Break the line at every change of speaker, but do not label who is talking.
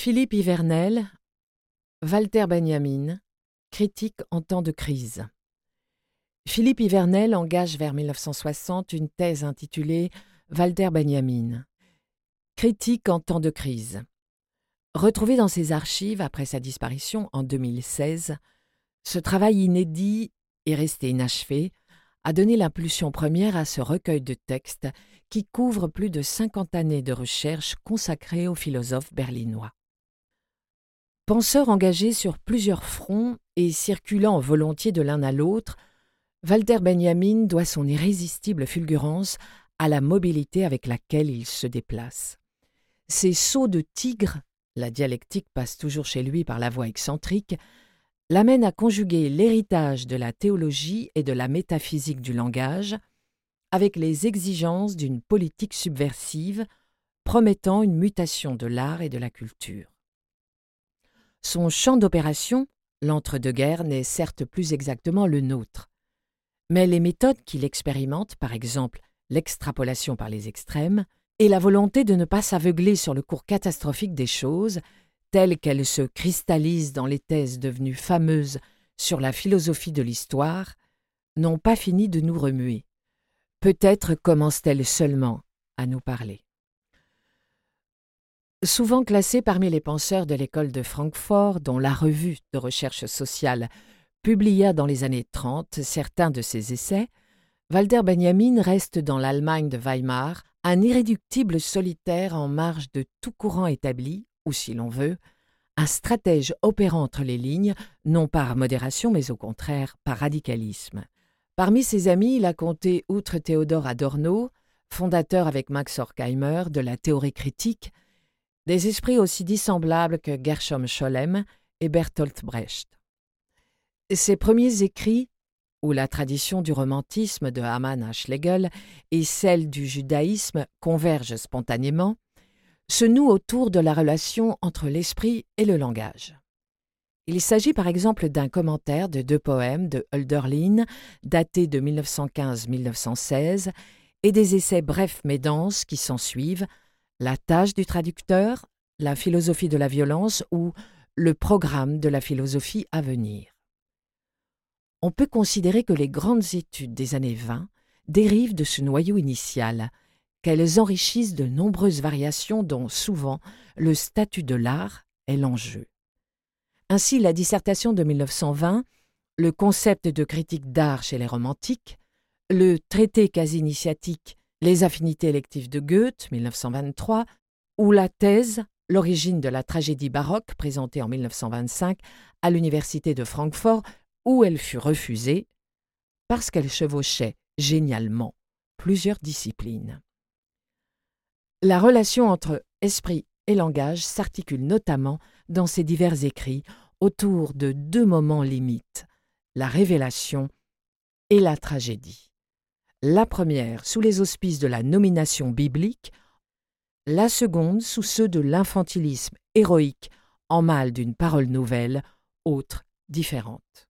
Philippe Hivernel, Walter Benjamin, critique en temps de crise. Philippe Hivernel engage vers 1960 une thèse intitulée Walter Benjamin, critique en temps de crise. Retrouvé dans ses archives après sa disparition en 2016, ce travail inédit et resté inachevé a donné l'impulsion première à ce recueil de textes qui couvre plus de 50 années de recherche consacrées aux philosophes berlinois. Penseur engagé sur plusieurs fronts et circulant volontiers de l'un à l'autre, Walter Benjamin doit son irrésistible fulgurance à la mobilité avec laquelle il se déplace. Ses sauts de tigre, la dialectique passe toujours chez lui par la voie excentrique, l'amènent à conjuguer l'héritage de la théologie et de la métaphysique du langage avec les exigences d'une politique subversive promettant une mutation de l'art et de la culture. Son champ d'opération, l'entre-deux-guerres, n'est certes plus exactement le nôtre. Mais les méthodes qu'il expérimente, par exemple l'extrapolation par les extrêmes, et la volonté de ne pas s'aveugler sur le cours catastrophique des choses, telles qu'elles se cristallisent dans les thèses devenues fameuses sur la philosophie de l'histoire, n'ont pas fini de nous remuer. Peut-être commencent-elles seulement à nous parler. Souvent classé parmi les penseurs de l'école de Francfort, dont la revue de recherche sociale publia dans les années 30 certains de ses essais, Walter Benjamin reste dans l'Allemagne de Weimar un irréductible solitaire en marge de tout courant établi, ou si l'on veut, un stratège opérant entre les lignes, non par modération mais au contraire par radicalisme. Parmi ses amis, il a compté, outre Théodore Adorno, fondateur avec Max Horkheimer de la théorie critique, des esprits aussi dissemblables que Gershom Scholem et Bertolt Brecht. Ses premiers écrits, où la tradition du romantisme de Hamann à Schlegel et celle du judaïsme convergent spontanément, se nouent autour de la relation entre l'esprit et le langage. Il s'agit par exemple d'un commentaire de deux poèmes de Hölderlin, datés de 1915-1916, et des essais brefs mais denses qui s'ensuivent, la tâche du traducteur, la philosophie de la violence ou le programme de la philosophie à venir. On peut considérer que les grandes études des années 20 dérivent de ce noyau initial, qu'elles enrichissent de nombreuses variations dont souvent le statut de l'art est l'enjeu. Ainsi, la dissertation de 1920, le concept de critique d'art chez les romantiques, le traité quasi-initiatique les affinités électives de Goethe, 1923, ou la thèse L'origine de la tragédie baroque, présentée en 1925 à l'Université de Francfort, où elle fut refusée parce qu'elle chevauchait génialement plusieurs disciplines. La relation entre esprit et langage s'articule notamment dans ses divers écrits autour de deux moments limites, la révélation et la tragédie la première sous les auspices de la nomination biblique, la seconde sous ceux de l'infantilisme héroïque en mal d'une parole nouvelle, autre, différente.